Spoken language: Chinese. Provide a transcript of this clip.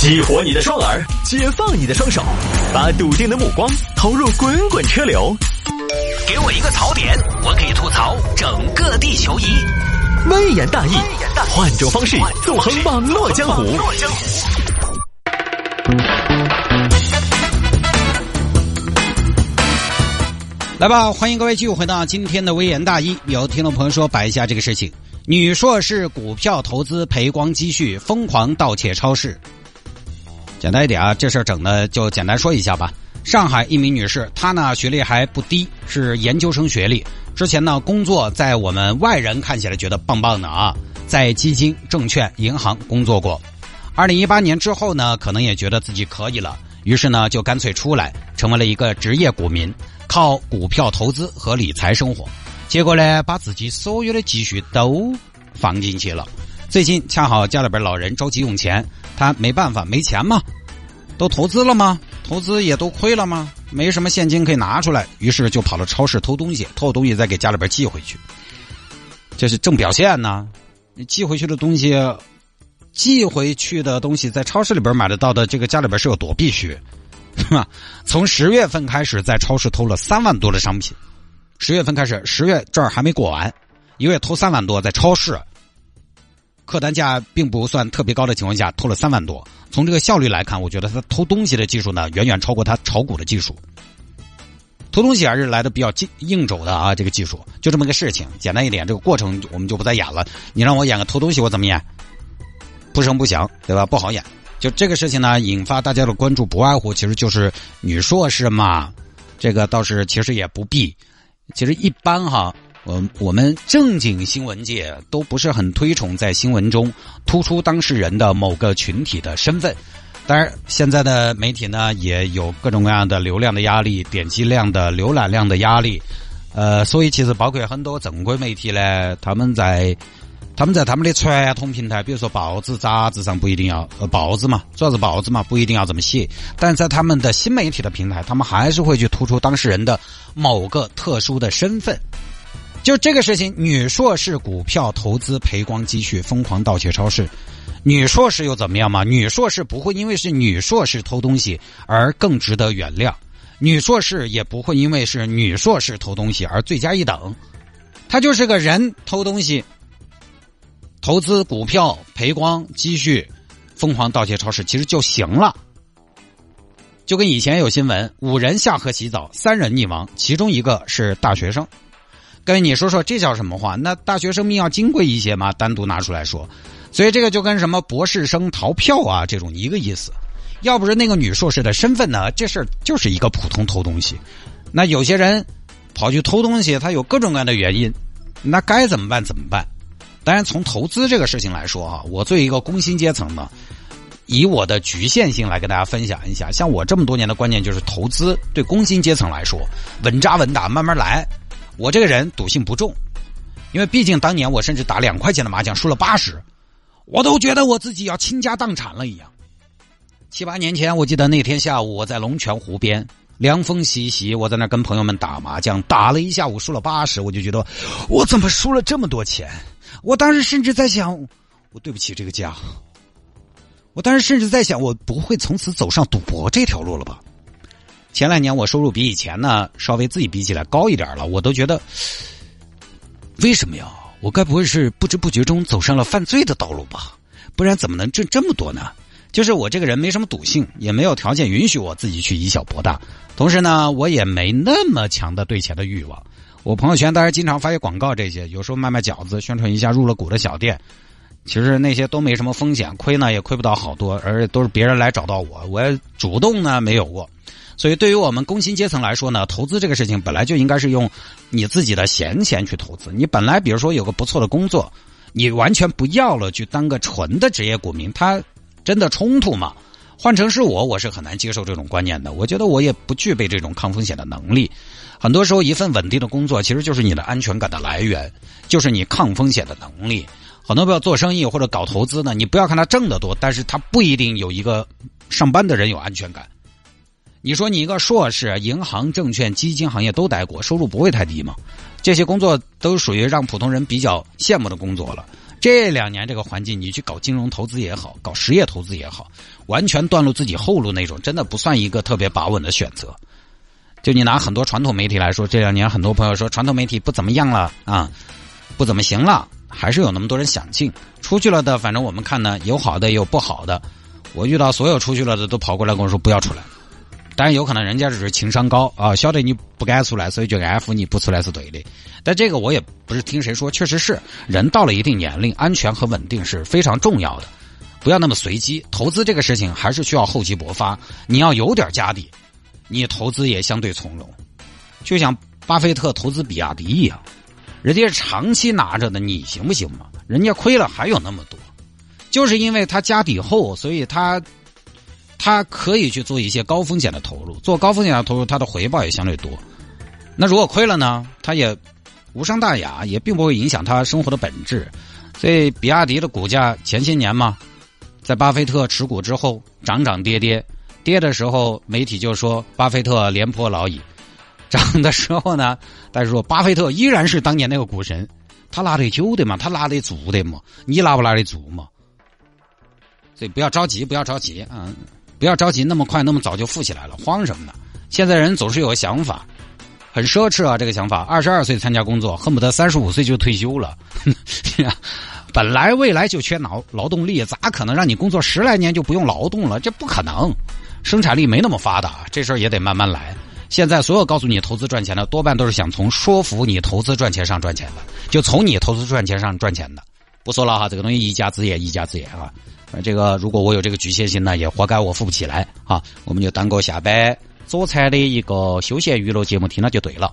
激活你的双耳，解放你的双手，把笃定的目光投入滚滚车流。给我一个槽点，我可以吐槽整个地球仪。微言大义，换种方式纵横网络江湖。来吧，欢迎各位继续回到今天的微言大义。有听众朋友说摆一下这个事情：女硕士股票投资赔光积蓄，疯狂盗窃超市。简单一点啊，这事儿整的就简单说一下吧。上海一名女士，她呢学历还不低，是研究生学历。之前呢工作在我们外人看起来觉得棒棒的啊，在基金、证券、银行工作过。二零一八年之后呢，可能也觉得自己可以了，于是呢就干脆出来，成为了一个职业股民。靠股票投资和理财生活，结果呢，把自己所有的积蓄都放进去了。最近恰好家里边老人着急用钱，他没办法，没钱嘛，都投资了吗？投资也都亏了吗？没什么现金可以拿出来，于是就跑到超市偷东西，偷东西再给家里边寄回去。这是正表现呢。你寄回去的东西，寄回去的东西在超市里边买得到的，这个家里边是有多必须？是吧？从十月份开始，在超市偷了三万多的商品。十月份开始，十月这儿还没过完，一个月偷三万多，在超市，客单价并不算特别高的情况下，偷了三万多。从这个效率来看，我觉得他偷东西的技术呢，远远超过他炒股的技术。偷东西还是来的比较硬硬肘的啊，这个技术就这么个事情。简单一点，这个过程我们就不再演了。你让我演个偷东西，我怎么演？不声不响，对吧？不好演。就这个事情呢，引发大家的关注，不外乎其实就是女硕士嘛。这个倒是其实也不必。其实一般哈，我我们正经新闻界都不是很推崇在新闻中突出当事人的某个群体的身份。当然，现在的媒体呢也有各种各样的流量的压力、点击量的浏览量的压力。呃，所以其实包括很多正规媒体呢，他们在。他们在他们的传统平台，比如说报纸、杂志上不一定要呃报纸嘛，主要是报纸嘛，不一定要这么写。但在他们的新媒体的平台，他们还是会去突出当事人的某个特殊的身份。就这个事情，女硕士股票投资赔光积蓄，疯狂盗窃超市。女硕士又怎么样嘛？女硕士不会因为是女硕士偷东西而更值得原谅，女硕士也不会因为是女硕士偷东西而罪加一等。她就是个人偷东西。投资股票赔光积蓄，疯狂盗窃超市，其实就行了。就跟以前有新闻，五人下河洗澡，三人溺亡，其中一个是大学生。各位，你说说这叫什么话？那大学生命要金贵一些吗？单独拿出来说，所以这个就跟什么博士生逃票啊这种一个意思。要不是那个女硕士的身份呢，这事儿就是一个普通偷东西。那有些人跑去偷东西，他有各种各样的原因，那该怎么办？怎么办？当然，从投资这个事情来说啊，我作为一个工薪阶层呢，以我的局限性来跟大家分享一下。像我这么多年的观念就是，投资对工薪阶层来说，稳扎稳打，慢慢来。我这个人赌性不重，因为毕竟当年我甚至打两块钱的麻将输了八十，我都觉得我自己要倾家荡产了一样。七八年前，我记得那天下午我在龙泉湖边，凉风习习，我在那跟朋友们打麻将，打了一下午输了八十，我就觉得我怎么输了这么多钱？我当时甚至在想，我对不起这个家。我当时甚至在想，我不会从此走上赌博这条路了吧？前两年我收入比以前呢稍微自己比起来高一点了，我都觉得，为什么呀？我该不会是不知不觉中走上了犯罪的道路吧？不然怎么能挣这么多呢？就是我这个人没什么赌性，也没有条件允许我自己去以小博大。同时呢，我也没那么强的对钱的欲望。我朋友圈当然经常发些广告，这些有时候卖卖饺子，宣传一下入了股的小店。其实那些都没什么风险，亏呢也亏不到好多，而且都是别人来找到我，我主动呢没有过。所以对于我们工薪阶层来说呢，投资这个事情本来就应该是用你自己的闲钱去投资。你本来比如说有个不错的工作，你完全不要了，去当个纯的职业股民，他真的冲突吗？换成是我，我是很难接受这种观念的。我觉得我也不具备这种抗风险的能力。很多时候，一份稳定的工作其实就是你的安全感的来源，就是你抗风险的能力。很多朋友做生意或者搞投资呢，你不要看他挣得多，但是他不一定有一个上班的人有安全感。你说你一个硕士，银行、证券、基金行业都待过，收入不会太低吗？这些工作都属于让普通人比较羡慕的工作了。这两年这个环境，你去搞金融投资也好，搞实业投资也好，完全断了自己后路那种，真的不算一个特别把稳的选择。就你拿很多传统媒体来说，这两年很多朋友说传统媒体不怎么样了啊，不怎么行了，还是有那么多人想进。出去了的，反正我们看呢，有好的也有不好的。我遇到所有出去了的都跑过来跟我说不要出来。当然有可能人家只是情商高啊，晓得你不敢出来，所以就安抚你不出来是对的。但这个我也不是听谁说，确实是人到了一定年龄，安全和稳定是非常重要的，不要那么随机。投资这个事情还是需要厚积薄发，你要有点家底，你投资也相对从容。就像巴菲特投资比亚迪一样，人家是长期拿着的，你行不行嘛？人家亏了还有那么多，就是因为他家底厚，所以他。他可以去做一些高风险的投入，做高风险的投入，他的回报也相对多。那如果亏了呢？他也无伤大雅，也并不会影响他生活的本质。所以，比亚迪的股价前些年嘛，在巴菲特持股之后涨涨跌跌，跌的时候媒体就说巴菲特廉颇老矣；涨的时候呢，但是说巴菲特依然是当年那个股神，他拿得久的嘛，他拿得住的嘛，你拿不拿得住嘛？所以不要着急，不要着急啊。不要着急，那么快那么早就富起来了，慌什么呢？现在人总是有个想法，很奢侈啊，这个想法。二十二岁参加工作，恨不得三十五岁就退休了。本来未来就缺劳劳动力，咋可能让你工作十来年就不用劳动了？这不可能，生产力没那么发达，这事儿也得慢慢来。现在所有告诉你投资赚钱的，多半都是想从说服你投资赚钱上赚钱的，就从你投资赚钱上赚钱的。不说了哈，这个东西一家之言，一家之言啊。这个如果我有这个局限性呢，也活该我富不起来啊！我们就当个下班佐餐的一个休闲娱乐节目听了就对了。